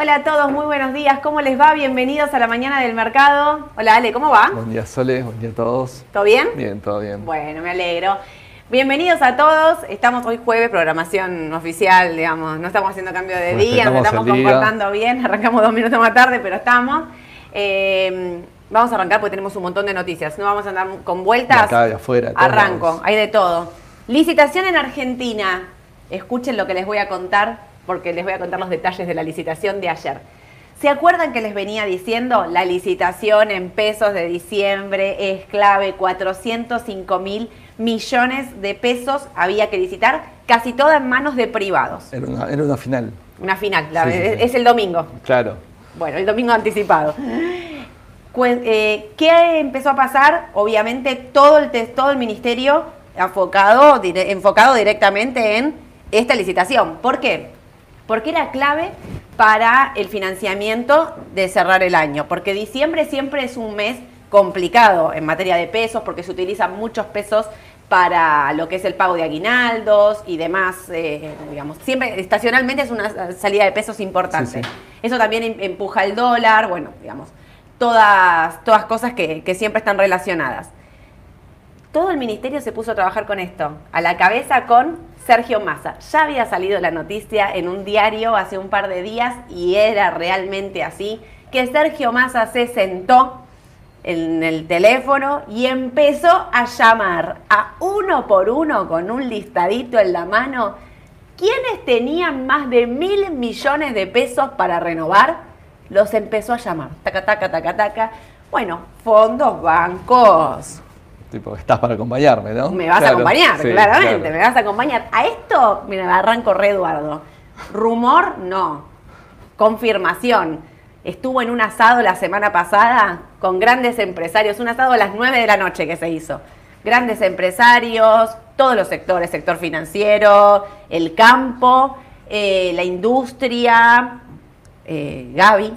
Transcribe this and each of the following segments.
Hola a todos, muy buenos días. ¿Cómo les va? Bienvenidos a la mañana del mercado. Hola Ale, ¿cómo va? Buen día Sole, buen día a todos. ¿Todo bien? Bien, todo bien. Bueno, me alegro. Bienvenidos a todos. Estamos hoy jueves, programación oficial, digamos. No estamos haciendo cambio de día, nos estamos día. comportando bien. Arrancamos dos minutos más tarde, pero estamos. Eh, vamos a arrancar porque tenemos un montón de noticias. No vamos a andar con vueltas. De acá, de afuera, Arranco, lados. hay de todo. Licitación en Argentina. Escuchen lo que les voy a contar, porque les voy a contar los detalles de la licitación de ayer. ¿Se acuerdan que les venía diciendo? La licitación en pesos de diciembre es clave, 405 mil millones de pesos había que licitar, casi toda en manos de privados. Era una, era una final, Una final, la- Sí, sí, sí. es el domingo. claro. Bueno, el domingo anticipado. Eh, ¿Qué empezó a pasar? Obviamente todo el, todo el ministerio enfocado, dire- enfocado directamente en esta licitación. ¿Por qué? Porque era clave para el financiamiento de cerrar el año. Porque diciembre siempre es un mes complicado en materia de pesos, porque se utilizan muchos pesos para lo que es el pago de aguinaldos y demás, eh, digamos, siempre estacionalmente es una salida de pesos importante. Sí, sí. Eso también em- empuja el dólar, bueno, digamos, todas, todas cosas que, que siempre están relacionadas. Todo el ministerio se puso a trabajar con esto, a la cabeza con Sergio Massa. Ya había salido la noticia en un diario hace un par de días y era realmente así, que Sergio Massa se sentó en el teléfono y empezó a llamar a uno por uno con un listadito en la mano quienes tenían más de mil millones de pesos para renovar, los empezó a llamar. Taca, taca, taca, taca. Bueno, fondos, bancos. Tipo, estás para acompañarme, ¿no? Me vas a acompañar, sí, claramente, claro. me vas a acompañar. A esto, mira, arranco re Eduardo. Rumor, no. Confirmación. Estuvo en un asado la semana pasada con grandes empresarios, un asado a las 9 de la noche que se hizo. Grandes empresarios, todos los sectores, sector financiero, el campo, eh, la industria, eh, Gaby,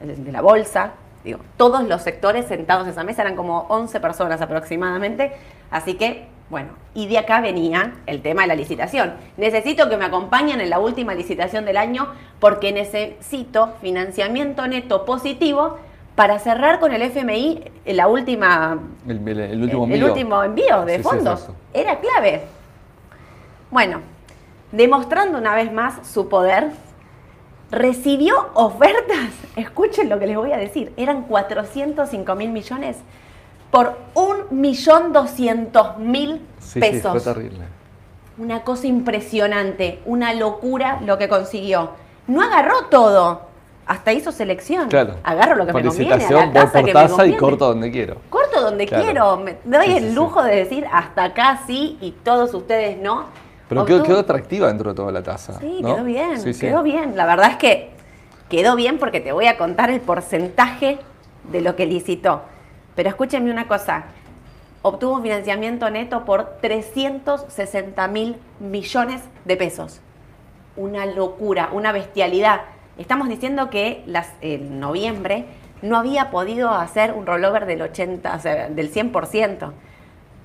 de la bolsa, digo, todos los sectores sentados en esa mesa, eran como 11 personas aproximadamente, así que, bueno, y de acá venía el tema de la licitación. Necesito que me acompañen en la última licitación del año porque necesito financiamiento neto positivo para cerrar con el FMI la última El, el- el último el, envío. último envío de Sí, fondos. Era clave. Bueno, demostrando una vez más su poder, recibió ofertas, escuchen lo que les voy a decir, eran 405 mil millones por 1.200.000 Sí, sí, pesos. fue terrible. Una cosa impresionante, una locura lo que consiguió. No agarró todo, hasta hizo selección. Claro. Agarro lo que Por me conviene, voy por tasa y corto donde quiero. Corto donde Claro. quiero, me doy Sí, el sí, sí. lujo de decir hasta acá sí y todos ustedes no. Pero quedó, quedó atractiva dentro de toda la tasa. Sí, ¿no? quedó bien, Sí, sí. quedó bien. La verdad es que quedó bien porque te voy a contar el porcentaje de lo que licitó. Pero escúchenme una cosa, obtuvo un financiamiento neto por 360 mil millones de pesos. Una locura, una bestialidad. Estamos diciendo que las, en noviembre no había podido hacer un rollover del 80, o sea, del 100%.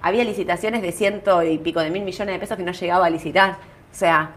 Había licitaciones de ciento y pico de mil millones de pesos que no llegaba a licitar. O sea,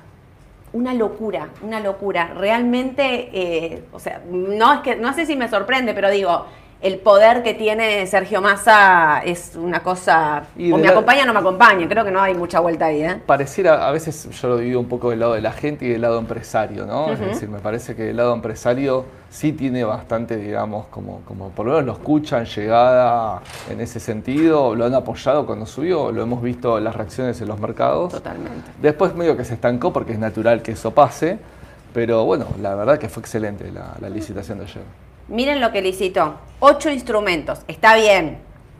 una locura, una locura. Realmente, eh, o sea, no es que, no sé si me sorprende, pero digo, el poder que tiene Sergio Massa es una cosa. O me la- acompaña o no me acompaña. Creo que no hay mucha vuelta ahí, ¿eh? Pareciera, a veces yo lo divido un poco del lado de la gente y del lado empresario, ¿no? Es decir, me parece que el lado empresario sí tiene bastante, digamos, como, como por lo menos lo escuchan, llegada en ese sentido, lo han apoyado cuando subió, lo hemos visto las reacciones en los mercados. Totalmente. Después medio que se estancó porque es natural que eso pase, pero bueno, la verdad que fue excelente la, la licitación de ayer. Miren lo que licitó. Ocho instrumentos. Está bien.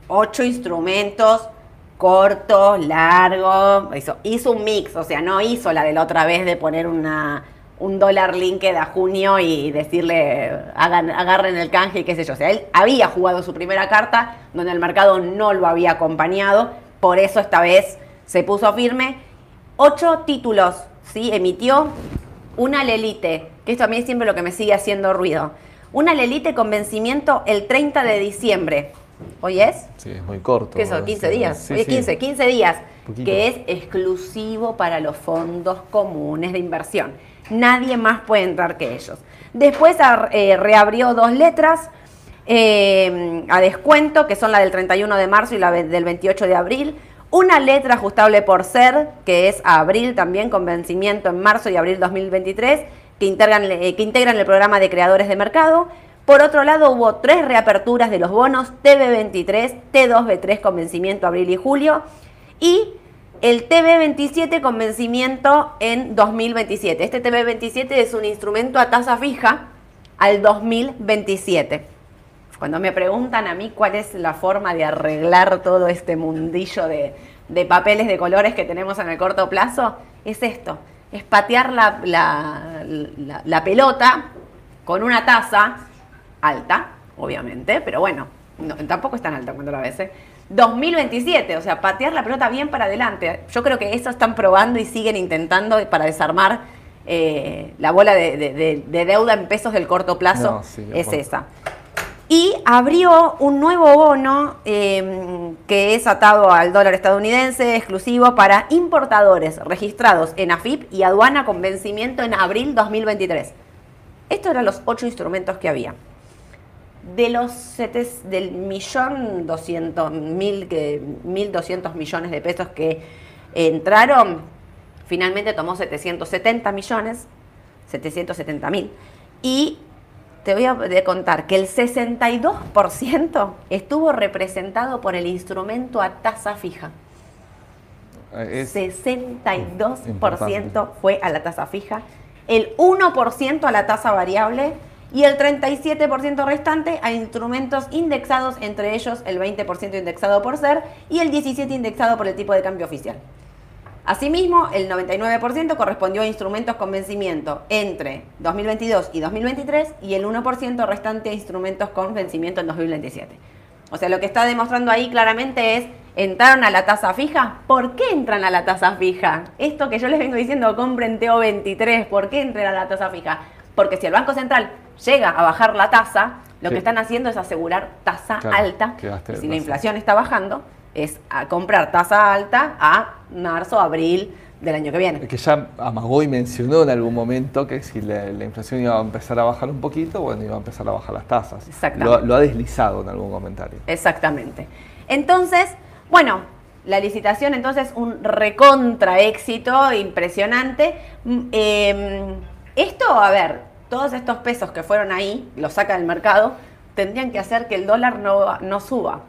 Ocho instrumentos cortos, largos. Hizo, hizo un mix. O sea, no hizo la de la otra vez de poner una, un dólar linked a junio y decirle hagan, agarren el canje y qué sé yo. O sea, él había jugado su primera carta donde el mercado no lo había acompañado por eso esta vez se puso firme. Ocho títulos, ¿sí? Emitió una Lelite, que esto a mí es siempre lo que me sigue haciendo ruido. Una Lelite con vencimiento el 30 de diciembre. ¿Hoy es? Sí, es muy corto. ¿Qué son? 15 días. Sí, Hoy es sí. 15, 15 días. Que es exclusivo para los fondos comunes de inversión. Nadie más puede entrar que ellos. Después eh, reabrió dos letras eh, a descuento, que son la del 31 de marzo y la del 28 de abril. Una letra ajustable por ser, que es a abril también, con vencimiento en marzo y abril 2023, que integran, eh, que integran el programa de creadores de mercado. Por otro lado, hubo tres reaperturas de los bonos TB23, T2B3 con vencimiento abril y julio y el TB27 con vencimiento en 2027. Este TB27 es un instrumento a tasa fija al 2027. Cuando me preguntan a mí cuál es la forma de arreglar todo este mundillo de, de papeles de colores que tenemos en el corto plazo, es esto, es patear la, la- la- la pelota con una tasa alta, obviamente, pero bueno, no, tampoco es tan alta cuando la ves. ¿eh? 2027, o sea, patear la pelota bien para adelante. Yo creo que eso están probando y siguen intentando para desarmar eh, la bola de, de- de- de deuda en pesos del corto plazo. No, sí, de es esa. Y abrió un nuevo bono eh, que es atado al dólar estadounidense, exclusivo para importadores registrados en AFIP y aduana con vencimiento en abril 2023. Estos eran los ocho instrumentos que había. De los sete- del millón doscientos mil que mil doscientos millones de pesos que entraron, finalmente tomó 770 millones, 770 mil. Y te voy a contar que el 62% estuvo representado por el instrumento a tasa fija. Eh, es- 62% Importante. fue a la tasa fija, el 1% a la tasa variable y el 37% restante a instrumentos indexados, entre ellos el 20% indexado por ser y el 17% indexado por el tipo de cambio oficial. Asimismo, el 99% correspondió a instrumentos con vencimiento entre 2022 y 2023 y el 1% restante a instrumentos con vencimiento en 2027. O sea, lo que está demostrando ahí claramente es, ¿entraron a la tasa fija? ¿Por qué entran a la tasa fija? Esto que yo les vengo diciendo, compren TO23, ¿por qué entran a la tasa fija? Porque si el Banco Central llega a bajar la tasa, lo Sí. que están haciendo es asegurar tasa Claro, alta. Y si la inflación está bajando, es a comprar tasa alta a marzo, abril del año que viene. que ya amagó y mencionó en algún momento que si la, la inflación iba a empezar a bajar un poquito, bueno, iba a empezar a bajar las tasas. Exactamente. Lo, lo ha deslizado en algún comentario. Exactamente. Entonces, bueno, la licitación entonces un recontra éxito impresionante. Mm, eh, esto, a ver, todos estos pesos que fueron ahí, los saca del mercado, tendrían que hacer que el dólar no, no suba.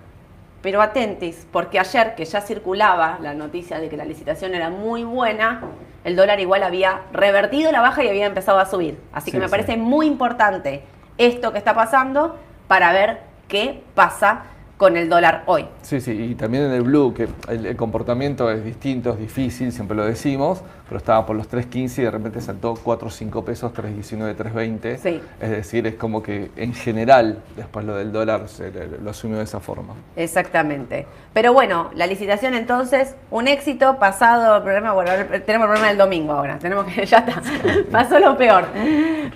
Pero atentis, porque ayer que ya circulaba la noticia de que la licitación era muy buena, el dólar igual había revertido la baja y había empezado a subir. Así que Sí, me sí. parece muy importante esto que está pasando para ver qué pasa con el dólar hoy. Sí, sí, y también en el blue, que el, el comportamiento es distinto, es difícil, siempre lo decimos, pero estaba por los 3.15 y de repente saltó 4 o 5 pesos, 3.19, 3.20. Sí. Es decir, es como que en general, después lo del dólar se lo asumió de esa forma. Exactamente. Pero bueno, la licitación entonces, un éxito pasado el problema, bueno, tenemos el problema del domingo ahora, tenemos que, ya está, pasó lo peor.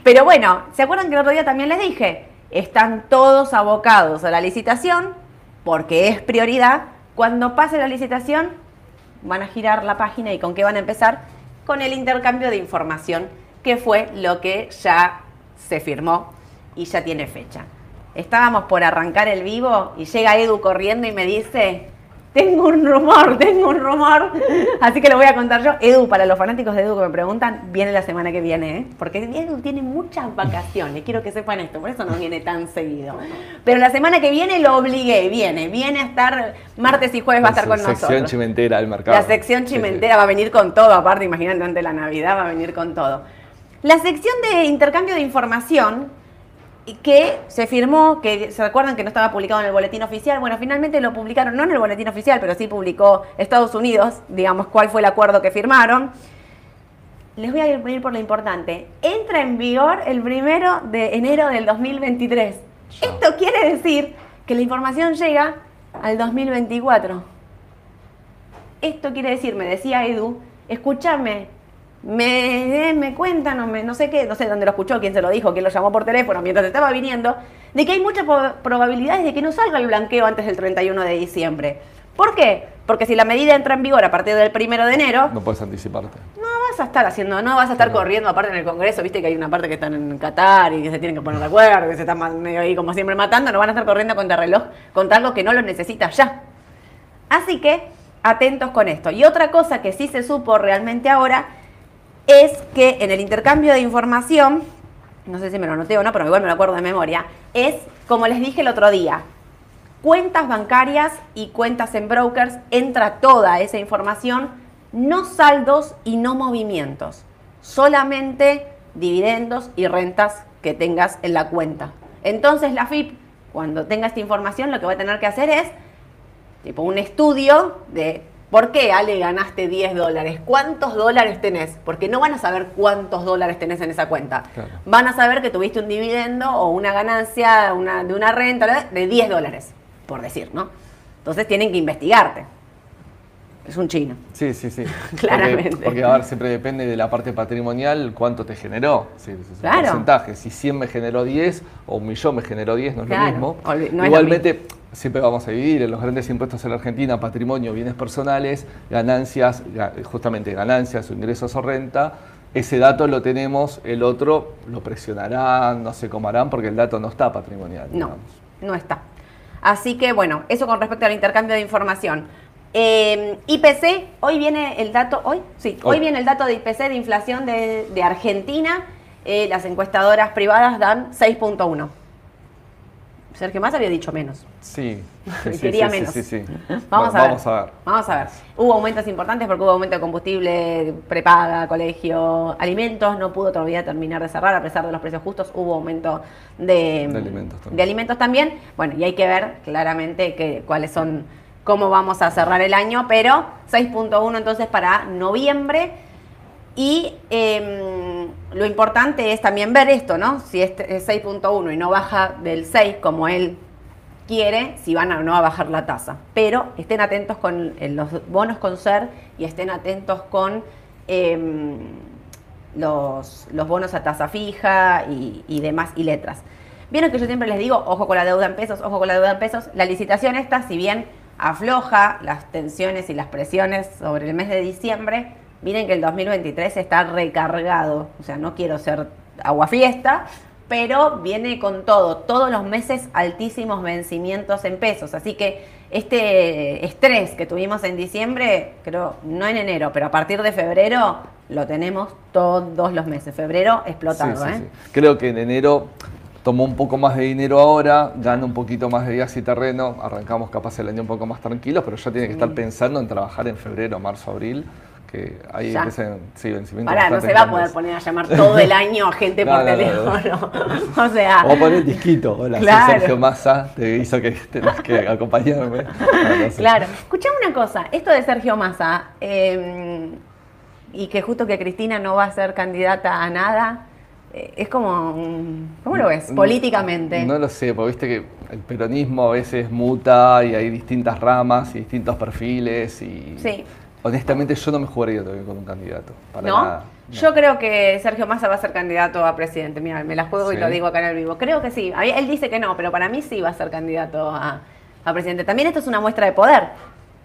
Pero bueno, ¿se acuerdan que el otro día también les dije? Están todos abocados a la licitación porque es prioridad. Cuando pase la licitación, van a girar la página y con qué van a empezar? Con el intercambio de información, que fue lo que ya se firmó y ya tiene fecha. Estábamos por arrancar el vivo y llega Edu corriendo y me dice, tengo un rumor, tengo un rumor. Así que lo voy a contar yo. Edu, para los fanáticos de Edu que me preguntan, viene la semana que viene, ¿eh? porque Edu tiene muchas vacaciones, quiero que sepan esto, por eso no viene tan seguido. Pero la semana que viene lo obligué, viene, viene a estar martes y jueves va a estar La con sección nosotros. chimentera del mercado. La sección Sí, sí. chimentera va a venir con todo, aparte, imagínate, antes de la Navidad va a venir con todo. La sección de intercambio de información que se firmó, que se recuerdan que no estaba publicado en el boletín oficial, bueno, finalmente lo publicaron, no en el boletín oficial, pero sí publicó Estados Unidos, digamos, cuál fue el acuerdo que firmaron. Les voy a ir por lo importante. Entra en vigor el primero de enero del 2023. Ya. Esto quiere decir que la información llega al 2024. Esto quiere decir, me decía Edu, escúchame, me, me cuentan, o me, no sé qué, no sé dónde lo escuchó, quién se lo dijo, quién lo llamó por teléfono mientras estaba viniendo, de que hay muchas probabilidades de que no salga el blanqueo antes del 31 de diciembre. ¿Por qué? Porque si la medida entra en vigor a partir del 1 de enero, No puedes anticiparte. no vas a estar haciendo, no vas a estar Claro. corriendo aparte en el Congreso, viste que hay una parte que están en Qatar y que se tienen que poner de acuerdo, que se están medio ahí como siempre matando, no van a estar corriendo contra reloj, contra algo que no lo necesita ya. Así que atentos con esto. Y otra cosa que sí se supo realmente ahora es que en el intercambio de información, no sé si me lo anoté o no, pero igual me lo acuerdo de memoria, es como les dije el otro día, cuentas bancarias y cuentas en brokers, entra toda esa información, no saldos y no movimientos, solamente dividendos y rentas que tengas en la cuenta. Entonces la FIP, cuando tenga esta información, lo que va a tener que hacer es tipo un estudio de por qué Ale ganaste 10 dólares, cuántos dólares tenés, porque no van a saber cuántos dólares tenés en esa cuenta. Claro. Van a saber que tuviste un dividendo o una ganancia una- de una renta de 10 dólares, por decir, ¿no? Entonces tienen que investigarte. Es un chino. Sí, sí, sí. Claramente. Porque, porque, a ver, siempre depende de la parte patrimonial cuánto te generó. Sí, es un Claro. porcentaje. Si 100 me generó 10 o un millón me generó 10, no es Claro, lo mismo. no lo Igualmente, siempre vamos a dividir en los grandes impuestos en la Argentina, patrimonio, bienes personales, ganancias, ga- justamente ganancias o ingresos o renta. Ese dato lo tenemos, el otro lo presionarán, no sé cómo harán, porque el dato no está patrimonial. No, digamos. no está. Así que bueno, eso con respecto al intercambio de información. Eh, IPC, hoy viene el dato, hoy, sí, hoy, Hoy. viene el dato de IPC de inflación de, de Argentina. Eh, las encuestadoras privadas dan 6.1. Sergio Más había dicho menos. Sí, sí, Quería sí, menos. sí. Vamos, Va- a ver. Vamos a ver. Vamos a ver. Hubo aumentos importantes porque hubo aumento de combustible, prepaga, colegio, alimentos. No pudo todavía terminar de cerrar a pesar de los precios justos. Hubo aumento de, De alimentos también. de alimentos también. Bueno, y hay que ver claramente que, cuáles son, cómo vamos a cerrar el año. Pero 6.1 entonces para noviembre. Y em, lo importante es también ver esto, ¿no? Si este es 6.1 y no baja del 6 como él quiere, si van a no a bajar la tasa. Pero estén atentos con los bonos con ser y estén atentos con em, los, los bonos a tasa fija y, y demás y letras. Vieron que yo siempre les digo, ojo con la deuda en pesos, ojo con la deuda en pesos. La licitación esta, si bien afloja las tensiones y las presiones sobre el mes de diciembre, miren que el 2023 está recargado. O sea, no quiero ser aguafiesta, pero viene con todo, todos los meses altísimos vencimientos en pesos. Así que este estrés que tuvimos en diciembre, creo, no en enero, pero a partir de febrero lo tenemos todos los meses. Febrero explotado, Sí, sí, ¿eh? sí. Creo que en enero tomó un poco más de dinero ahora, gana un poquito más de días y terreno, arrancamos capaz el año un poco más tranquilos, pero ya tiene que estar pensando en trabajar en febrero, marzo, abril, que ahí Ya. empiezan sí, vencimientos Pará, no se va a poder poner a llamar todo el año a gente No, por no, no, teléfono. o sea, O poner disquito, hola, soy Claro. Sergio Massa, te hizo que tenés que acompañarme. Sé. claro. Escuchame una cosa, esto de Sergio Massa, eh, y que justo que Cristina no va a ser candidata a nada, es como, ¿cómo lo ves? Políticamente. No lo sé, porque viste que el peronismo a veces muta y hay distintas ramas y distintos perfiles y Sí. honestamente yo no me jugaría todavía con un candidato, para ¿No? nada. No. Yo creo que Sergio Massa va a ser candidato a presidente. Mira, me la juego y Sí. lo digo acá en el vivo. Creo que sí. Él dice que no, pero para mí sí va a ser candidato a, a presidente. También esto es una muestra de poder,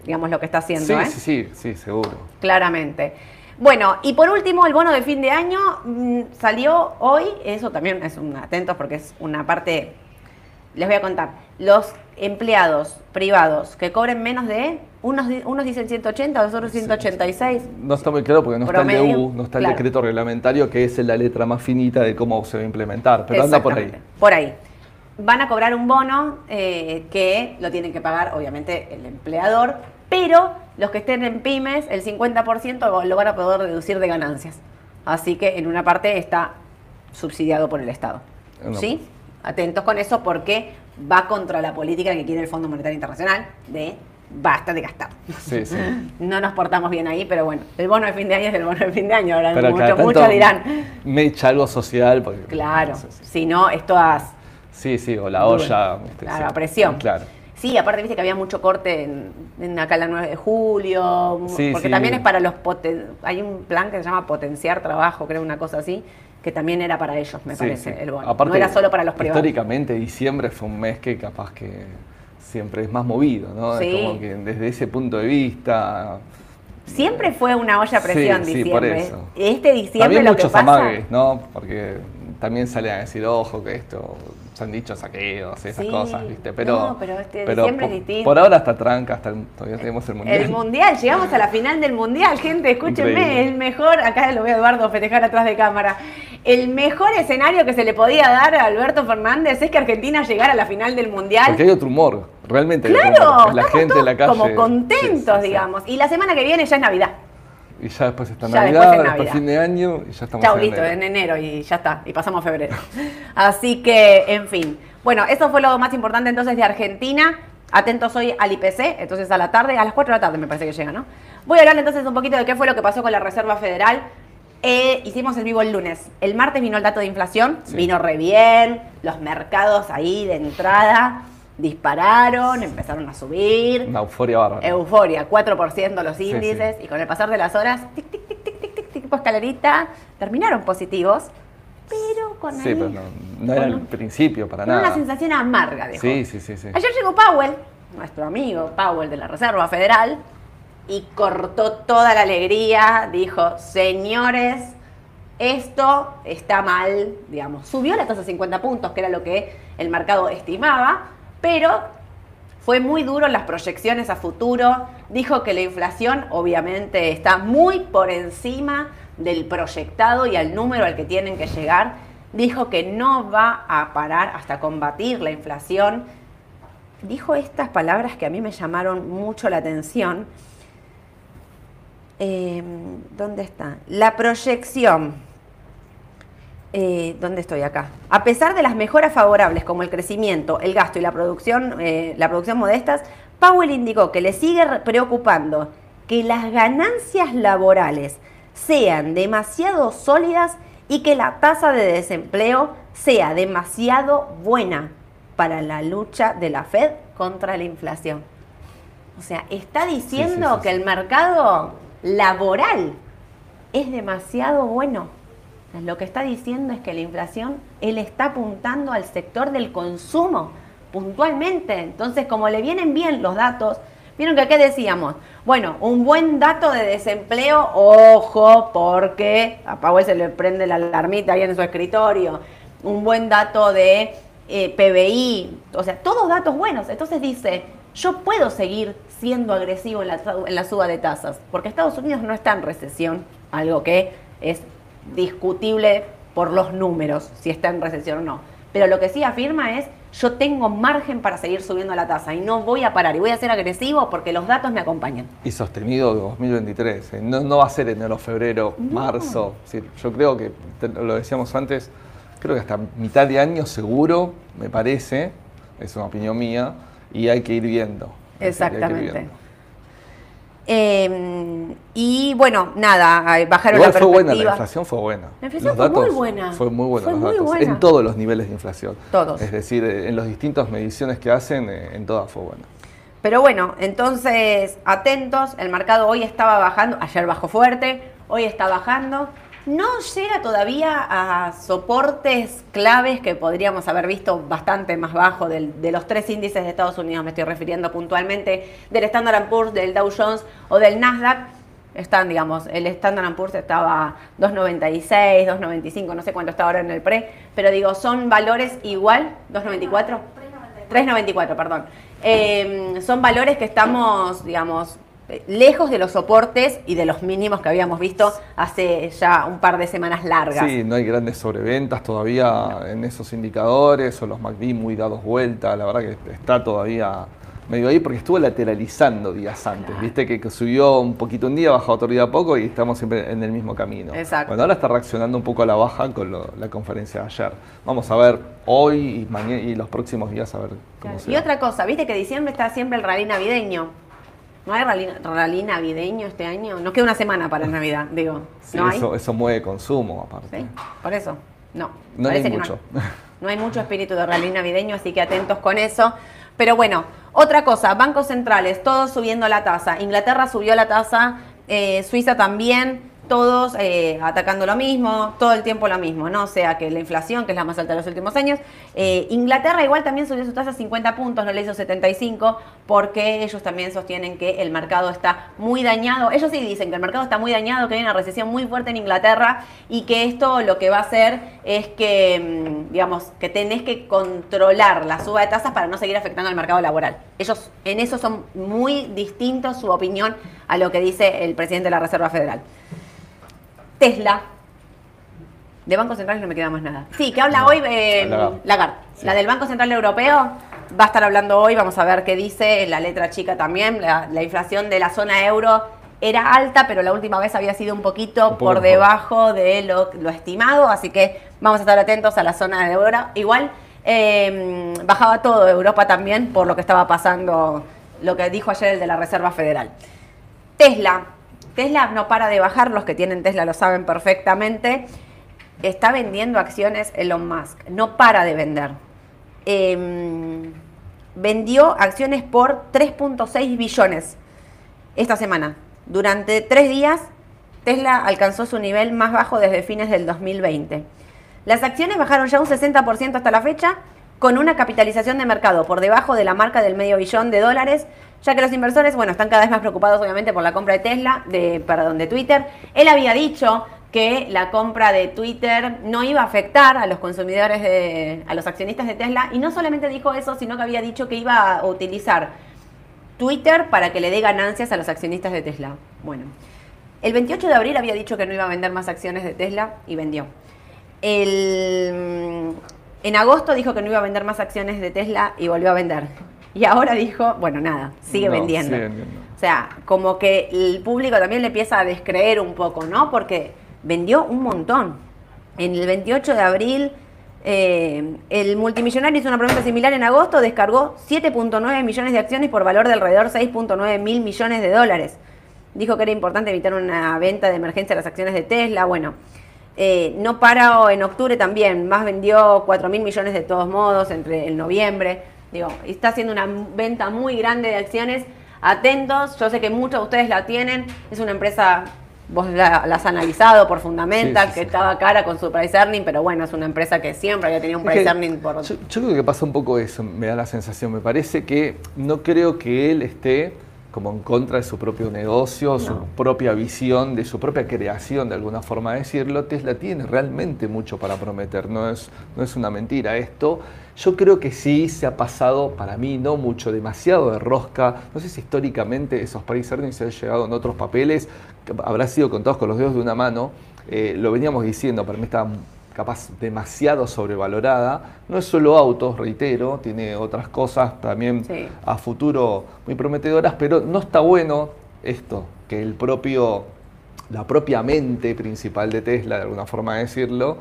digamos, lo que está haciendo, Sí, ¿eh? sí, sí, sí, seguro. Claramente. Bueno, y por último, el bono de fin de año mm, salió hoy. Eso también es un atentos porque es una parte. Les voy a contar. Los empleados privados que cobren menos de. Unos, unos dicen 180, los otros 186. No está muy claro porque no está el DU, no está claro. el decreto reglamentario, que es la letra más finita de cómo se va a implementar, pero anda por ahí. Por ahí. Van a cobrar un bono eh, que lo tienen que pagar, obviamente, el empleador, pero los que estén en pymes, el 50% lo- van a poder deducir de ganancias. Así que en una parte está subsidiado por el Estado. Una ¿Sí? Atentos con eso porque va contra la política que quiere el Fondo Monetario Internacional de basta de gastar. Sí, sí. No nos portamos bien ahí, pero bueno, el bono de fin de año es el bono de fin de año. Ahora Pero cada muchos, dirán, Me echa algo social. Porque, claro, no sé, sí. si no, es todas Sí, sí, o la olla. sí. a presión. Claro. Sí, aparte viste que había mucho corte en, en acá la 9 de julio, Sí, porque sí. también es para los poten- hay un plan que se llama potenciar trabajo, creo una cosa así, que también era para ellos, me Sí, parece, el bono. Aparte, no era solo para los privados. Históricamente, diciembre fue un mes que capaz que siempre es más movido, ¿no? Sí. Es como que desde ese punto de vista. Siempre fue una olla a presión Sí, sí, diciembre. por eso. Este diciembre También lo muchos que pasa. amagues, ¿no? Porque también salen a decir, ojo, que esto. Se han dicho saqueos, esas Sí. cosas, ¿viste? Pero, No, pero este diciembre es por, distinto. por ahora está tranca, hasta el- todavía tenemos el mundial. El mundial, llegamos a la final del mundial, gente, escúchenme, Increíble. el mejor, acá lo veo a Eduardo festejar atrás de cámara, el mejor escenario que se le podía dar a Alberto Fernández es que Argentina llegara a la final del mundial. Porque hay otro humor, realmente Claro, humor. La gente en la calle. como contentos, sí, sí, sí. digamos. Y la semana que viene ya es Navidad. Y ya después está Ya Navidad, después es después Navidad. fin de año y ya estamos Chau, en listo, enero. en enero y ya está, y pasamos febrero. Así que, en fin. Bueno, eso fue lo más importante entonces de Argentina. Atentos hoy al IPC, entonces a la tarde, a las 4 de la tarde me parece que llega, ¿no? Voy a hablar entonces un poquito de qué fue lo que pasó con la Reserva Federal. Eh, hicimos el vivo el lunes. El martes vino el dato de inflación, Sí. vino re bien, los mercados ahí de entrada dispararon, empezaron a subir. Una euforia bárbara. Euforia, 4% los Sí, índices y con el pasar de las horas, tic, tic, tic, tic, tic, tic, tic, escalerita, terminaron positivos, pero con, sí, ahí- pero no, no era el principio para nada. una sensación amarga. Dejó. Sí, sí, sí, sí. Ayer llegó Powell, nuestro amigo Powell de la Reserva Federal, y cortó toda la alegría, dijo, señores, esto está mal, digamos, subió la tasa a 50 puntos, que era lo que el mercado estimaba, pero fue muy duro en las proyecciones a futuro, dijo que la inflación obviamente está muy por encima del proyectado y al número al que tienen que llegar, dijo que no va a parar hasta combatir la inflación, dijo estas palabras que a mí me llamaron mucho la atención. Eh, ¿Dónde está? La proyección. Eh, ¿Dónde estoy acá? A pesar de las mejoras favorables como el crecimiento, el gasto y la producción, eh, la producción modestas, Powell indicó que le sigue re- preocupando que las ganancias laborales sean demasiado sólidas y que la tasa de desempleo sea demasiado buena para la lucha de la Fed contra la inflación. O sea, está diciendo sí, sí, que el mercado laboral es demasiado bueno. Lo que está diciendo es que la inflación, él está apuntando al sector del consumo puntualmente. Entonces, como le vienen bien los datos, vieron que acá decíamos, bueno, un buen dato de desempleo, ojo, porque a Powell se le prende la alarmita ahí en su escritorio. Un buen dato de eh, PBI, o sea, todos datos buenos. Entonces dice, yo puedo seguir siendo agresivo en la, en la suba de tasas, porque Estados Unidos no está en recesión, algo que es discutible por los números, si está en recesión o no. Pero lo que sí afirma es, yo tengo margen para seguir subiendo la tasa y no voy a parar y voy a ser agresivo porque los datos me acompañan. Y sostenido 2023. eh, No, no va a ser enero, febrero, marzo. Yo creo que, lo decíamos antes, creo que hasta mitad de año seguro, me parece, es una opinión mía, y hay que ir viendo. Exactamente. Eh, y bueno, nada, eh, bajaron Igual la fue buena, la inflación fue buena. La inflación Los fue muy buena. Fue muy buena Fue los muy datos. buena. En todos los niveles de inflación. Todos. Es decir, eh, en las distintas mediciones que hacen, eh, en todas fue buena. Pero bueno, entonces atentos, el mercado hoy estaba bajando, ayer bajó fuerte, hoy está bajando. No llega todavía a soportes claves que podríamos haber visto bastante más bajo del- de los tres índices de Estados Unidos, me estoy refiriendo puntualmente del Standard Poor's, del Dow Jones o del Nasdaq. Están, digamos, el Standard Poor's estaba 2.96, 2.95, no sé cuánto está ahora en el pre, pero digo, son valores igual, 2.94. 3.94, perdón. Eh, son valores que estamos, digamos, lejos de los soportes y de los mínimos que habíamos visto hace ya un par de semanas largas. Sí, no hay grandes sobreventas todavía en esos indicadores, o los MACD muy dados vuelta, la verdad que está todavía medio ahí porque estuvo lateralizando días antes, viste que, que subió un poquito un día, bajó otro día poco y estamos siempre en el mismo camino. Exacto. Bueno, ahora está reaccionando un poco a la baja con lo- la conferencia de ayer. Vamos a ver hoy y mañana y los próximos días a ver cómo se Y otra cosa, viste que diciembre está siempre el rally navideño. ¿No hay rally, rally navideño este año? Nos queda una semana para Navidad, digo. Sí, ¿No hay? eso, eso mueve consumo aparte. ¿Sí? Por eso. No. No hay mucho. No hay. No hay mucho espíritu de rally navideño, así que atentos con eso. Pero bueno, otra cosa, bancos centrales, todos subiendo la tasa. Inglaterra subió la tasa, eh, Suiza también todos eh, atacando lo mismo, todo el tiempo lo mismo, ¿no? O sea que la inflación, que es la más alta de los últimos años, eh, Inglaterra igual también subió su tasa a 50 puntos, no le hizo 75, porque ellos también sostienen que el mercado está muy dañado. Ellos sí dicen que el mercado está muy dañado, que hay una recesión muy fuerte en Inglaterra y que esto lo que va a hacer es que, mm, digamos, que tenés que controlar la suba de tasas para no seguir afectando al mercado laboral. Ellos en eso son muy distintos su opinión a lo que dice el presidente de la Reserva Federal. Tesla. De Banco Central no me queda más nada. Sí, que habla hoy eh, Lagarde. La del Banco Central Europeo va a estar hablando hoy, vamos a ver qué dice, la letra chica también, la, inflación de la zona euro era alta, pero la última vez había sido un poquito por debajo de lo, estimado, así que vamos a estar atentos a la zona de euro. Igual em, bajaba todo Europa también por lo que estaba pasando, lo que dijo ayer el de la Reserva Federal. Tesla, Tesla no para de bajar, los que tienen Tesla lo saben perfectamente. Está vendiendo acciones Elon Musk, no para de vender. Em, vendió acciones por 3.6 billones esta semana. Durante tres días, Tesla alcanzó su nivel más bajo desde fines del 2020. Las acciones bajaron ya un 60% hasta la fecha, con una capitalización de mercado por debajo de la marca del medio billón de dólares, ya que los inversores, bueno, están cada vez más preocupados obviamente por la compra de Tesla, de, perdón, de Twitter. Él había dicho que la compra de Twitter no iba a afectar a los consumidores, de, a los accionistas de Tesla, y no solamente dijo eso, sino que había dicho que iba a utilizar Twitter para que le dé ganancias a los accionistas de Tesla. Bueno, el 28 de abril había dicho que no iba a vender más acciones de Tesla y vendió. El, en agosto dijo que no iba a vender más acciones de Tesla y volvió a vender. Y ahora dijo, bueno, nada, sigue, vendiendo. O sea, como que el público también le empieza a descreer un poco, ¿no? Porque vendió un montón. En el 28 de abril, eh, el multimillonario hizo una promesa similar en agosto, descargó 7.9 millones de acciones por valor de alrededor 6.9 mil millones de dólares. Dijo que era importante evitar una venta de emergencia de las acciones de Tesla. Bueno, eh, no paró en octubre también, más vendió 4 mil millones de todos modos entre el noviembre. Digo, está haciendo una venta muy grande de acciones. Atentos, yo sé que muchos de ustedes la tienen. Es una empresa, vos la, has analizado por Fundamental, que estaba cara con su price earning, pero bueno, es una empresa que siempre había tenido un price earning por... Yo, yo creo que pasa un poco eso, me da la sensación. Me parece que no creo que él esté como en contra de su propio negocio, su propia visión, de su propia creación, de alguna forma de decirlo, Tesla tiene realmente mucho para prometer, no es, no es una mentira esto. Yo creo que sí se ha pasado, para mí, no mucho, demasiado de rosca. No sé si históricamente esos price earnings se han llegado en otros papeles, habrá sido contados con los dedos de una mano. Eh, lo veníamos diciendo, para mí está capaz demasiado sobrevalorada. No es solo autos, reitero, tiene otras cosas también a futuro muy prometedoras, pero no está bueno esto, que el propio, la propia mente principal de Tesla, de alguna forma de decirlo,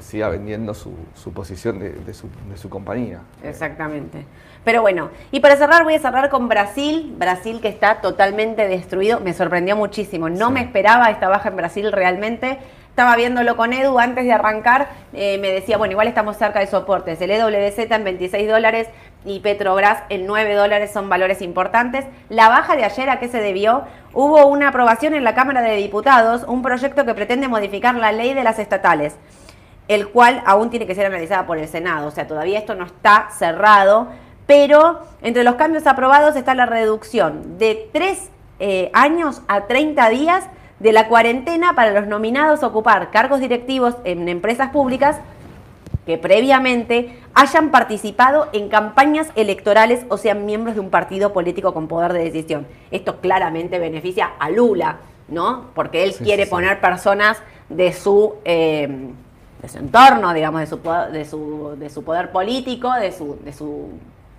siga vendiendo su, posición de, su, de su compañía. Exactamente. Pero bueno, y para cerrar voy a cerrar con Brasil, Brasil que está totalmente destruido, me sorprendió muchísimo, no me esperaba esta baja en Brasil realmente, estaba viéndolo con Edu antes de arrancar, eh, me decía, bueno, igual estamos cerca de soportes. El EWZ en 26 dólares y Petrobras en 9 dólares son valores importantes. La baja de ayer, ¿a qué se debió? Hubo una aprobación en la Cámara de Diputados, un proyecto que pretende modificar la ley de las estatales, el cual aún tiene que ser analizada por el Senado. O sea, todavía esto no está cerrado, pero entre los cambios aprobados está la reducción de 3 eh, años a 30 días de la cuarentena para los nominados a ocupar cargos directivos en empresas públicas que previamente hayan participado en campañas electorales o sean miembros de un partido político con poder de decisión. Esto claramente beneficia a Lula, ¿no? Porque él quiere poner personas de su, em, de su entorno, digamos, de su, de su, de su poder político, de su, de su,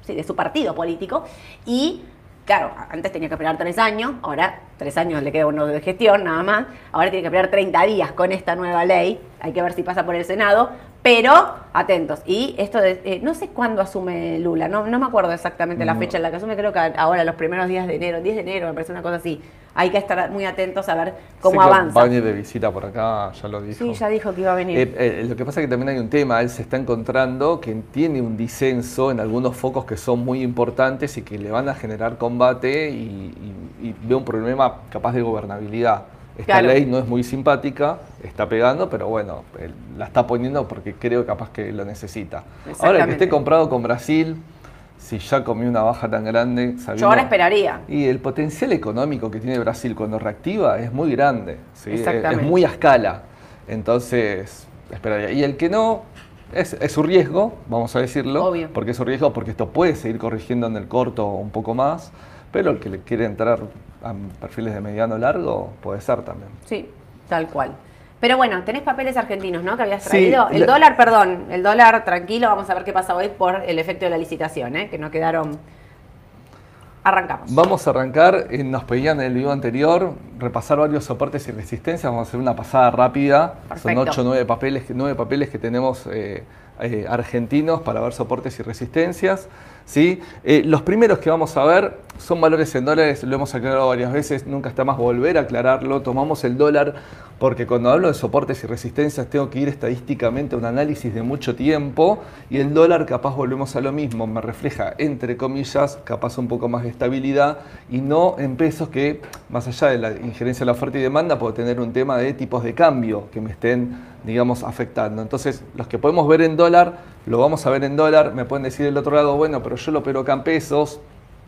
de su partido político, y Claro, antes tenía que esperar tres años, ahora tres años le queda uno de gestión nada más, ahora tiene que esperar 30 días con esta nueva ley, hay que ver si pasa por el Senado, Pero atentos. Y esto de, eh, no sé cuándo asume Lula, no, no me acuerdo exactamente la fecha en la que asume, creo que ahora, los primeros días de enero, 10 de enero, me parece una cosa así. Hay que estar muy atentos a ver cómo avanza. Va a venir de visita por acá, ya lo dijo. Sí, ya dijo que iba a venir. Eh, eh, lo que pasa es que también hay un tema, él se está encontrando que tiene un disenso en algunos focos que son muy importantes y que le van a generar combate y, y- y ve un problema capaz de gobernabilidad. Esta Claro. ley no es muy simpática, está pegando, pero bueno, la está poniendo porque creo capaz que lo necesita. Ahora, que Exactamente. esté comprado con Brasil, si ya comió una baja tan grande, Yo sabiendo- ahora esperaría. y el potencial económico que tiene Brasil cuando reactiva es muy grande, ¿sí? es, Exactamente. es muy a escala. Entonces, esperaría. Y el que no, es, es su riesgo, vamos a decirlo, Obvio. porque es su riesgo, porque esto puede seguir corrigiendo en el corto un poco más, pero el que le quiere entrar a perfiles de mediano largo puede ser también. Sí, tal cual. Pero bueno, tenés papeles argentinos, ¿no? Que habías Sí, traído. el la- dólar, perdón, el dólar, tranquilo, vamos a ver qué pasa hoy por el efecto de la licitación, ¿eh? Que no quedaron. Arrancamos. Vamos a arrancar, eh, nos pedían en el video anterior repasar varios soportes y resistencias, vamos a hacer una pasada rápida, Perfecto. son 8 o 9 papeles, nueve papeles que tenemos eh, eh, argentinos para ver soportes y resistencias. ¿Sí? Eh, los primeros que vamos a ver son valores en dólares, lo hemos aclarado varias veces, nunca está más volver a aclararlo, tomamos el dólar porque cuando hablo de soportes y resistencias tengo que ir estadísticamente a un análisis de mucho tiempo y el dólar capaz volvemos a lo mismo, me refleja entre comillas capaz un poco más de estabilidad y no en pesos que más allá de la injerencia de la oferta y demanda puedo tener un tema de tipos de cambio que me estén digamos afectando. Entonces los que podemos ver en dólar lo vamos a ver en dólar, me pueden decir del otro lado, bueno, pero yo lo opero acá en pesos,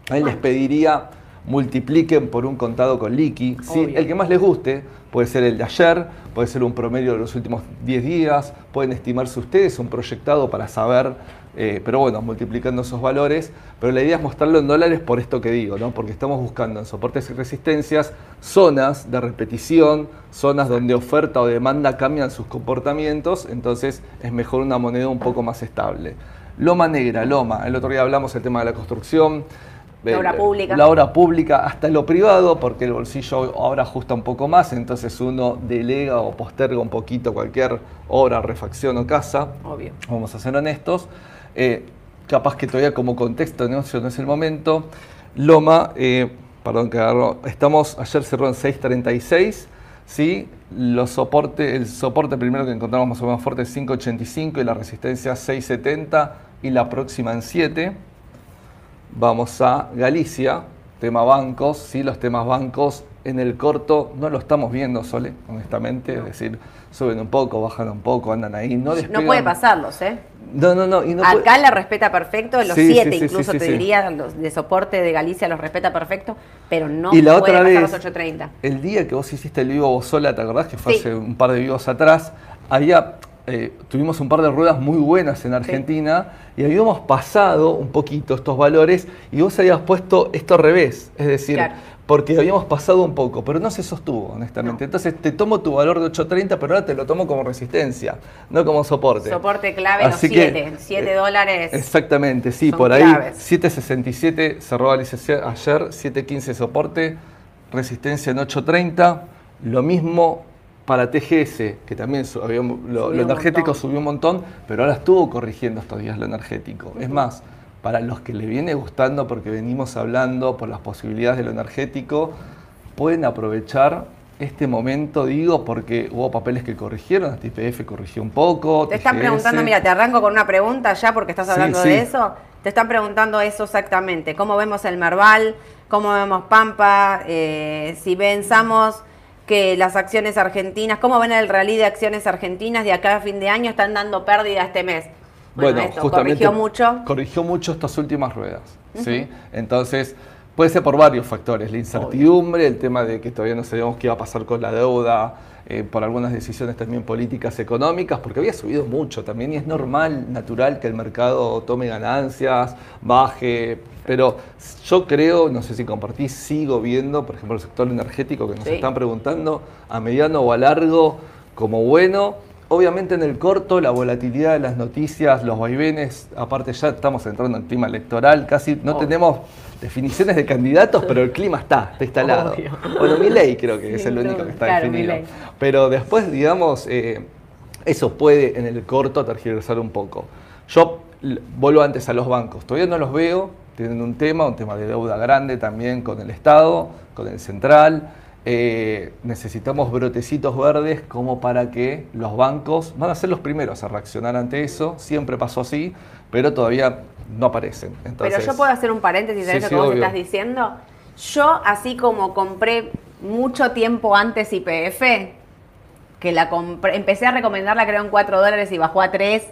ahí les pediría multipliquen por un contado con liqui, ¿sí? El que más les guste, puede ser el de ayer, puede ser un promedio de los últimos 10 días, pueden estimarse ustedes un proyectado para saber, eh, pero bueno, multiplicando esos valores, pero la idea es mostrarlo en dólares por esto que digo, ¿no? porque estamos buscando en soportes y resistencias zonas de repetición, zonas donde oferta o demanda cambian sus comportamientos, entonces es mejor una moneda un poco más estable. Loma negra, loma, el otro día hablamos del tema de la construcción. La obra eh, pública. La obra pública, hasta lo privado, porque el bolsillo ahora ajusta un poco más, entonces uno delega o posterga un poquito cualquier obra, refacción o casa. Obvio. Vamos a ser honestos. Eh, capaz que todavía como contexto no es el momento. Loma, eh, perdón que agarro, estamos, ayer cerró en 6.36, ¿sí? Los soporte, el soporte primero que encontramos más o menos fuerte es 5.85 y la resistencia 6.70 y la próxima en 7. Vamos a Galicia, tema bancos, ¿sí? los temas bancos en el corto no lo estamos viendo, Sole, honestamente, es decir, suben un poco, bajan un poco, andan ahí, no No puede pasarlos, ¿eh? No, no, no. Y no puede- Acá la respeta perfecto, los Sí, siete sí, sí, incluso te diría, los de soporte de Galicia los respeta perfecto, pero no y la puede otra pasar vez, los 8.30. el día que vos hiciste el vivo vos sola, ¿te acordás que fue hace un par de vivos atrás? Había, eh, tuvimos un par de ruedas muy buenas en Argentina y habíamos pasado un poquito estos valores y vos habías puesto esto al revés, es decir, Claro. Porque habíamos pasado un poco, pero no se sostuvo, honestamente. No. Entonces te tomo tu valor de 8.30, pero ahora te lo tomo como resistencia, no como soporte. Soporte clave, los Así que, 7. 7 eh, dólares. Exactamente, sí, por ahí claves. 7.67 cerró ayer, 7.15 soporte, resistencia en 8.30, lo mismo para TGS, que también su- había- lo, Subió lo un energético montón. subió un montón, pero ahora estuvo corrigiendo estos días lo energético. Es más, para los que le viene gustando, porque venimos hablando por las posibilidades de lo energético, pueden aprovechar este momento, digo, porque hubo papeles que corrigieron, hasta IPF corrigió un poco. Te están preguntando, mira, te arranco con una pregunta ya porque estás Sí, hablando sí. de eso. Te están preguntando eso exactamente. ¿Cómo vemos el Merval? ¿Cómo vemos Pampa? Eh, si pensamos que las acciones argentinas, ¿cómo ven el rally de acciones argentinas de acá a fin de año? Están dando pérdida este mes. Bueno, Bueno, esto justamente corrigió mucho. Corrigió mucho estas últimas ruedas, ¿sí? Entonces, puede ser por varios factores. La incertidumbre, el tema de que todavía no sabemos qué va a pasar con la deuda, eh, por algunas decisiones también políticas económicas, porque había subido mucho también y es normal, natural que el mercado tome ganancias, baje, pero yo creo, no sé si compartís, sigo viendo, por ejemplo, el sector energético que nos Sí. están preguntando, a mediano o a largo, como bueno. Obviamente en el corto, la volatilidad de las noticias, los vaivenes, aparte ya estamos entrando en clima electoral, casi no Obvio. tenemos definiciones de candidatos, pero el clima está, está instalado. Obvio. Bueno, mi ley creo que es el único que está definido. Pero después, digamos, eh, Eso puede en el corto tergiversar un poco. Yo vuelvo antes a los bancos, todavía no los veo, tienen un tema, un tema de deuda grande también con el Estado, con el central. Eh, necesitamos brotecitos verdes como para que los bancos van a ser los primeros a reaccionar ante eso, siempre pasó así, pero todavía no aparecen. Entonces, Pero yo puedo hacer un paréntesis en Sí, eso sí, que vos obvio. estás diciendo. Yo, así como compré mucho tiempo antes IPF, que la compré, empecé a recomendarla creo en 4 dólares y bajó a 3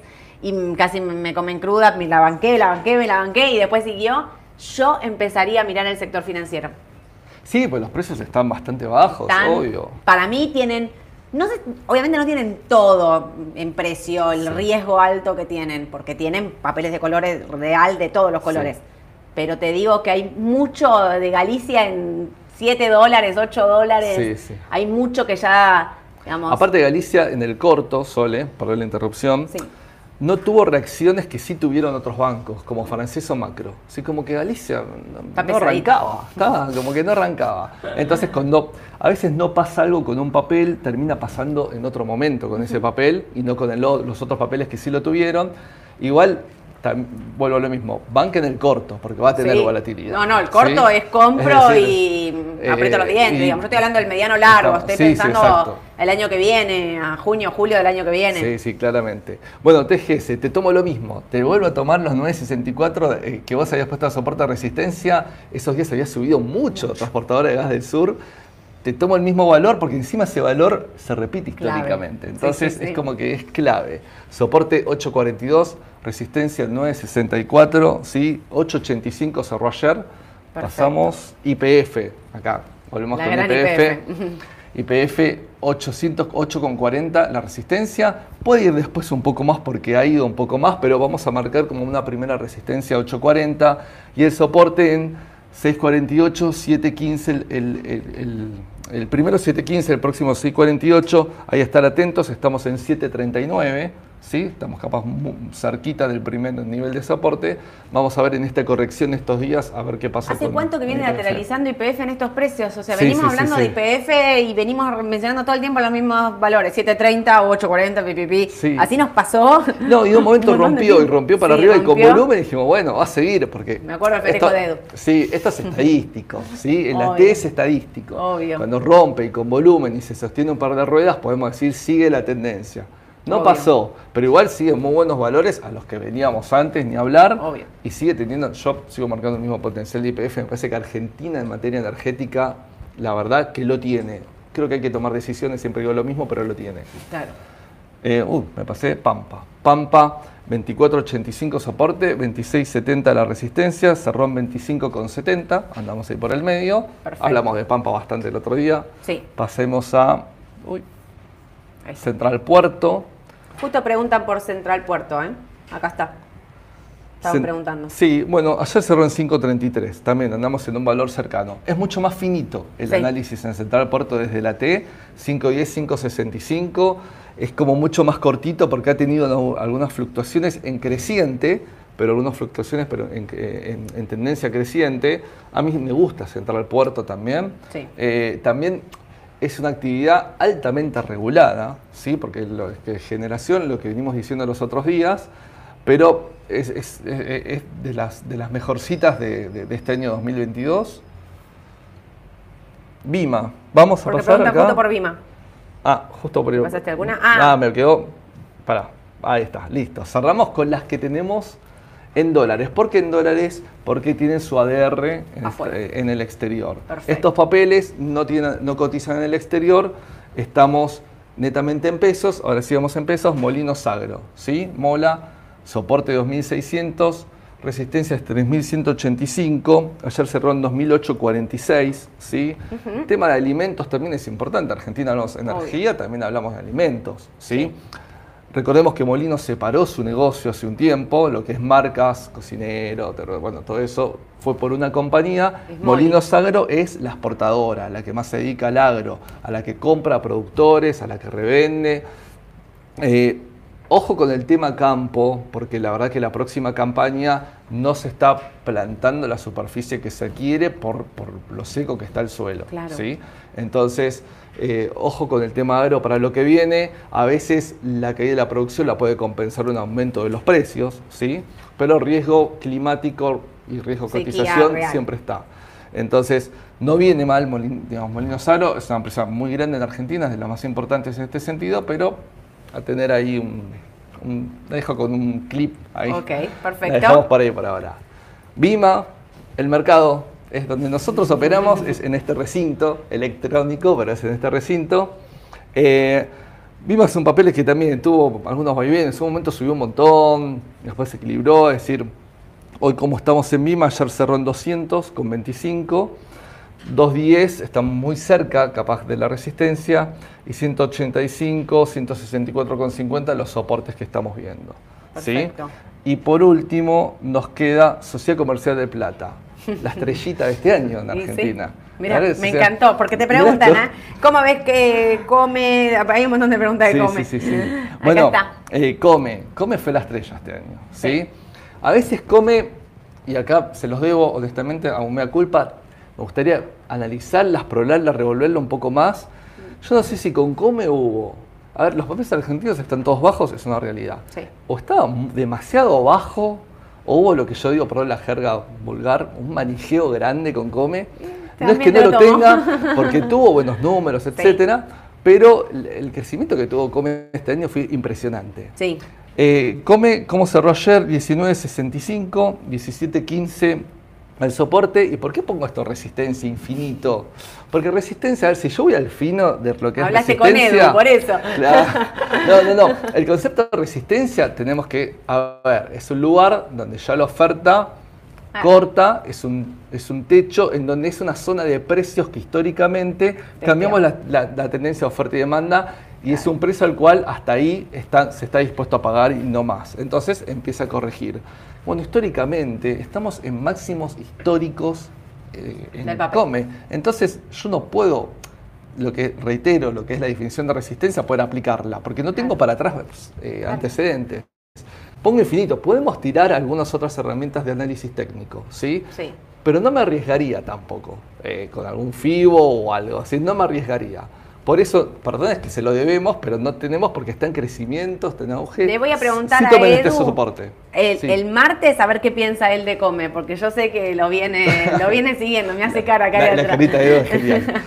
y casi me me comen cruda, me la banqué, la banqué, me la banqué y después siguió, yo empezaría a mirar el sector financiero. Sí, pues los precios están bastante bajos, Están- obvio. Para mí tienen, no sé, obviamente no tienen todo en precio, el Sí. riesgo alto que tienen, porque tienen papeles de colores real de todos los colores. Sí. Pero te digo que hay mucho de Galicia en 7 dólares, 8 dólares. Sí, sí. Hay mucho que ya, digamos... Aparte de Galicia, en el corto, Sole, perdón la interrupción, Sí. No tuvo reacciones que sí tuvieron otros bancos, como Francés o Macro. Así como que Galicia no, no arrancaba, estaba como que no arrancaba. Entonces cuando a veces no pasa algo con un papel, termina pasando en otro momento con ese papel y no con el los otros papeles que sí lo tuvieron. Igual, vuelvo a lo mismo, banca en el corto, porque va a tener Sí. volatilidad. No, no, el corto ¿sí? es compro Es decir, y eh, aprieto los dientes, y- digamos. Yo estoy hablando del mediano largo, Estamos- estoy sí, pensando el año que viene, a junio, julio del año que viene. Sí, sí, claramente. Bueno, TGS, te tomo lo mismo. Te vuelvo a tomar los 964 eh, que vos habías puesto a soporte de resistencia. Esos días había subido mucho transportadora de gas del sur. Te tomo el mismo valor porque encima ese valor se repite históricamente. Entonces sí, sí. es como que es clave. Soporte 842, resistencia 964, ¿sí? 885 cerró ayer. Pasamos IPF, acá, volvemos La con. IPF. IPF 808,40 la resistencia. Puede ir después un poco más porque ha ido un poco más, pero vamos a marcar como una primera resistencia 840 y el soporte en 648, 715, el, el- el- el- el primero 715, el próximo 648. Ahí estar atentos, estamos en 739. ¿Sí? Estamos capaz cerquita del primer nivel de soporte. Vamos a ver en esta corrección estos días a ver qué pasa. ¿Hace con- cuánto que viene lateralizando IPF en estos precios? O sea, Sí, venimos sí, hablando sí. de IPF y venimos mencionando todo el tiempo los mismos valores, 730, 840, pipipi. Sí. Así nos pasó. No, y de un momento rompió y rompió para arriba y con volumen dijimos, bueno, va a seguir porque... Me acuerdo del festejo de Edu. Sí, esto es estadístico, ¿sí? El AT Obvio. es estadístico. Obvio. Cuando rompe y con volumen y se sostiene un par de ruedas, podemos decir sigue la tendencia. No Obvio. pasó, pero igual sigue muy buenos valores a los que veníamos antes, ni hablar. Obvio. Y sigue teniendo, yo sigo marcando el mismo potencial de IPF, me parece que Argentina en materia energética, la verdad que lo tiene. Creo que hay que tomar decisiones, siempre digo lo mismo, pero lo tiene. Claro. Eh, uh, me pasé Pampa. Pampa, 24.85 soporte, 26.70 la resistencia, cerró en 25.70, andamos ahí por el medio. Perfecto. Hablamos de Pampa bastante el otro día. Sí. Pasemos a uy. Central Puerto. Justo preguntan por Central Puerto, ¿eh? Acá está. Estaban preguntando. Sí, bueno, ayer cerró en 5.33, también andamos en un valor cercano. Es mucho más finito el Sí. análisis en Central Puerto desde la T, 5.10, 5.65, es como mucho más cortito porque ha tenido algunas fluctuaciones en creciente, pero algunas fluctuaciones pero en, en- en tendencia creciente. A mí me gusta Central Puerto también. Sí. Eh, también es una actividad altamente regulada, ¿sí? porque lo, es que generación, lo que venimos diciendo los otros días, pero es, es- es- de, las, de las mejorcitas de, de- de este año 2022. Vima, vamos a Porque pasar acá. justo por Vima. Ah, justo por ¿Pasaste alguna? Ah. Ah, me quedó. Pará, ahí está, listo. Cerramos con las que tenemos en dólares. ¿Por qué en dólares? Porque tienen su ADR en, este- en el exterior. Perfecto. Estos papeles no, tienen, no cotizan en el exterior, estamos netamente en pesos, ahora sí vamos en pesos, Molinos Agro, ¿sí? Mola, soporte 2600, resistencia es 3185, ayer cerró en 2846, ¿sí? El tema de alimentos también es importante, Argentina hablamos de energía, también hablamos de alimentos, ¿sí? Recordemos que Molino separó su negocio hace un tiempo, lo que es marcas, cocinero, terror, bueno, todo eso fue por una compañía. Es Moli. Molinos Agro es la exportadora, la que más se dedica al agro, a la que compra a productores, a la que revende. Eh, Ojo con el tema campo, porque la verdad que la próxima campaña no se está plantando la superficie que se quiere por, por lo seco que está el suelo. Claro. ¿sí? Entonces, eh, ojo con el tema agro para lo que viene. A veces la caída de la producción la puede compensar un aumento de los precios, ¿sí? pero riesgo climático y riesgo de cotización real. siempre está. Entonces, no viene mal, Molin- digamos, Molinos Aro es una empresa muy grande en Argentina, es de las más importantes en este sentido, pero a tener ahí un, un- la dejo con un clip ahí. Ok, La perfecto. dejamos por ahí por ahora. Vima, el mercado es donde nosotros operamos, es en este recinto electrónico, pero es en este recinto. Eh, Vima es un papel que también tuvo algunos vaivenes, en su momento subió un montón, después se equilibró, es decir, hoy como estamos en Vima, ayer cerró en 200 con 25, 210 está muy cerca capaz de la resistencia y 185, 164 con 50 los soportes que estamos viendo. ¿sí? Y por último nos queda Sociedad Comercial de Plata, la estrellita de este año en Y sí. Argentina. Mira, me o sea, encantó, porque te preguntan. ¿ah? ¿cómo ves que come? Hay un montón de preguntas de Sí, come. sí, sí, sí. Acá Bueno, está. eh, come. Come fue la estrella este año. ¿sí? Sí. A veces come, y acá se los debo honestamente a un mea culpa, me gustaría analizarlas, probarlas, revolverla un poco más. Yo no sé si con come hubo. A ver, los papeles argentinos están todos bajos, es una realidad. Sí. O estaba demasiado bajo, hubo lo que yo digo, perdón la jerga vulgar, un manijeo grande con come. No es que no lo tenga, porque tuvo buenos números, etcétera, pero el- el crecimiento que tuvo Come este año fue impresionante. Sí, Eh, Come, ¿cómo cerró ayer? 19.65, 17.15 al soporte. ¿Y por qué pongo esto resistencia infinito? Porque resistencia, a ver, si yo voy al fino de lo que hablaste es con resistencia... Edu, por eso. No, no, no. El concepto de resistencia tenemos que, a ver, es un lugar donde ya la oferta Ah. corta, es un, es un techo en donde es una zona de precios que históricamente cambiamos la, la- la tendencia de oferta y demanda y es un precio al cual hasta ahí está, se está dispuesto a pagar y no más. Entonces empieza a corregir. Bueno, históricamente estamos en máximos históricos eh, en papel. come. Entonces yo no puedo lo que reitero, lo que es la definición de resistencia, poder aplicarla, porque no tengo para atrás eh, antecedentes. Pongo infinito, podemos tirar algunas otras herramientas de análisis técnico, ¿sí? Sí. Pero no me arriesgaría tampoco, eh, con algún FIBO o algo así, no me arriesgaría. Por eso, perdón, es que se lo debemos, pero no tenemos porque está en crecimiento, está en auge. Le voy a preguntar Sí a Edu soporte. El, Sí. el martes a ver qué piensa él de come, porque yo sé que lo viene, lo viene siguiendo, me hace cara acá La, la carita de Edu es genial.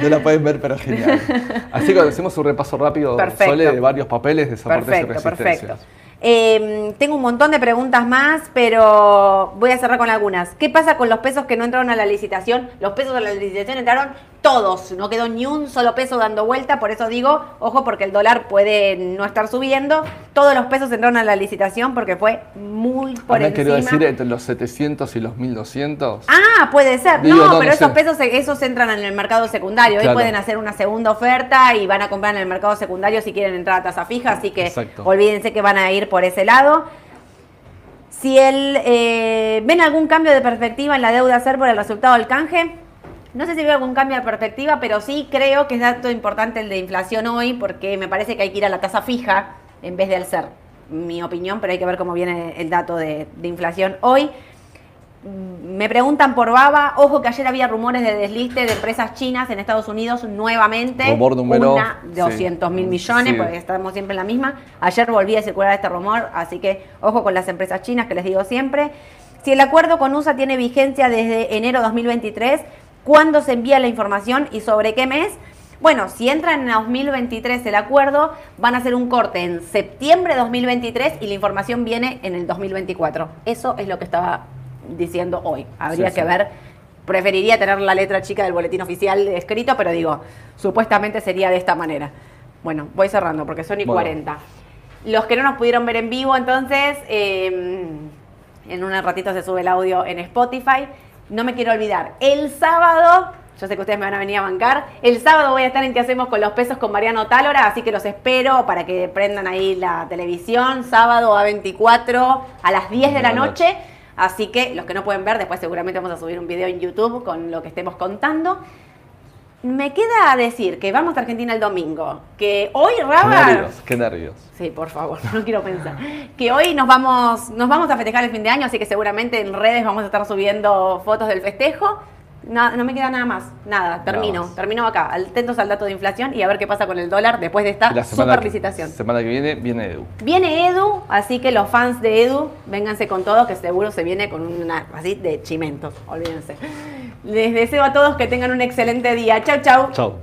No la pueden ver, pero es genial. Así que hacemos un repaso rápido, Perfecto. Sole, de varios papeles de soportes y Perfecto, resistencias. perfecto. Eh, tengo un montón de preguntas más, pero voy a cerrar con algunas. ¿Qué pasa con los pesos que no entraron a la licitación? Los pesos de la licitación entraron todos, no quedó ni un solo peso dando vuelta, por eso digo, ojo, porque el dólar puede no estar subiendo. Todos los pesos entraron a la licitación porque fue muy por querido encima. decir entre los 700 y los 1200. Ah, puede ser. Digo, no, no, pero no esos sé. pesos esos entran en el mercado secundario. Hoy Claro. pueden hacer una segunda oferta y van a comprar en el mercado secundario si quieren entrar a tasa fija, así que Exacto. olvídense que van a ir por ese lado. Si el, eh, ven algún cambio de perspectiva en la deuda ser por el resultado del canje, no sé si veo algún cambio de perspectiva, pero sí creo que es dato importante el de inflación hoy, porque me parece que hay que ir a la tasa fija en vez de al ser. Mi opinión, pero hay que ver cómo viene el dato de, de inflación hoy. Mm, Me preguntan por Baba, ojo que ayer había rumores de desliste de empresas chinas en Estados Unidos nuevamente. Rumor número- Una de 200 mil sí. millones, Sí. porque estamos siempre en la misma. Ayer volví a circular este rumor, así que ojo con las empresas chinas que les digo siempre. Si el acuerdo con USA tiene vigencia desde enero 2023, ¿cuándo se envía la información y sobre qué mes? Bueno, si entra en 2023 el acuerdo, van a hacer un corte en septiembre de 2023 y la información viene en el 2024. Eso es lo que estaba diciendo hoy. Habría Sí, que sí. ver. Preferiría tener la letra chica del boletín oficial escrito, pero digo, supuestamente sería de esta manera. Bueno, voy cerrando porque son y Bueno. 40. Los que no nos pudieron ver en vivo, entonces, eh, en un ratito se sube el audio en Spotify. No me quiero olvidar, el sábado, yo sé que ustedes me van a venir a bancar, el sábado voy a estar en ¿Qué hacemos con los pesos con Mariano Tálora? Así que los espero para que prendan ahí la televisión, sábado a 24 a las 10 de la noche. Así que los que no pueden ver, después seguramente vamos a subir un video en YouTube con lo que estemos contando. Me queda decir que vamos a Argentina el domingo, que hoy Qué Raba... nervios, qué nervios. Sí, por favor, no quiero pensar. Que hoy nos vamos, nos vamos a festejar el fin de año, así que seguramente en redes vamos a estar subiendo fotos del festejo. No, no me queda nada más, nada, termino, más. termino acá, atentos al dato de inflación y a ver qué pasa con el dólar después de esta semana, super licitación. semana que viene viene Edu. Viene Edu, así que los fans de Edu, vénganse con todo, que seguro se viene con una así de chimentos, olvídense. Les deseo a todos que tengan un excelente día. Chau, chau. Chau.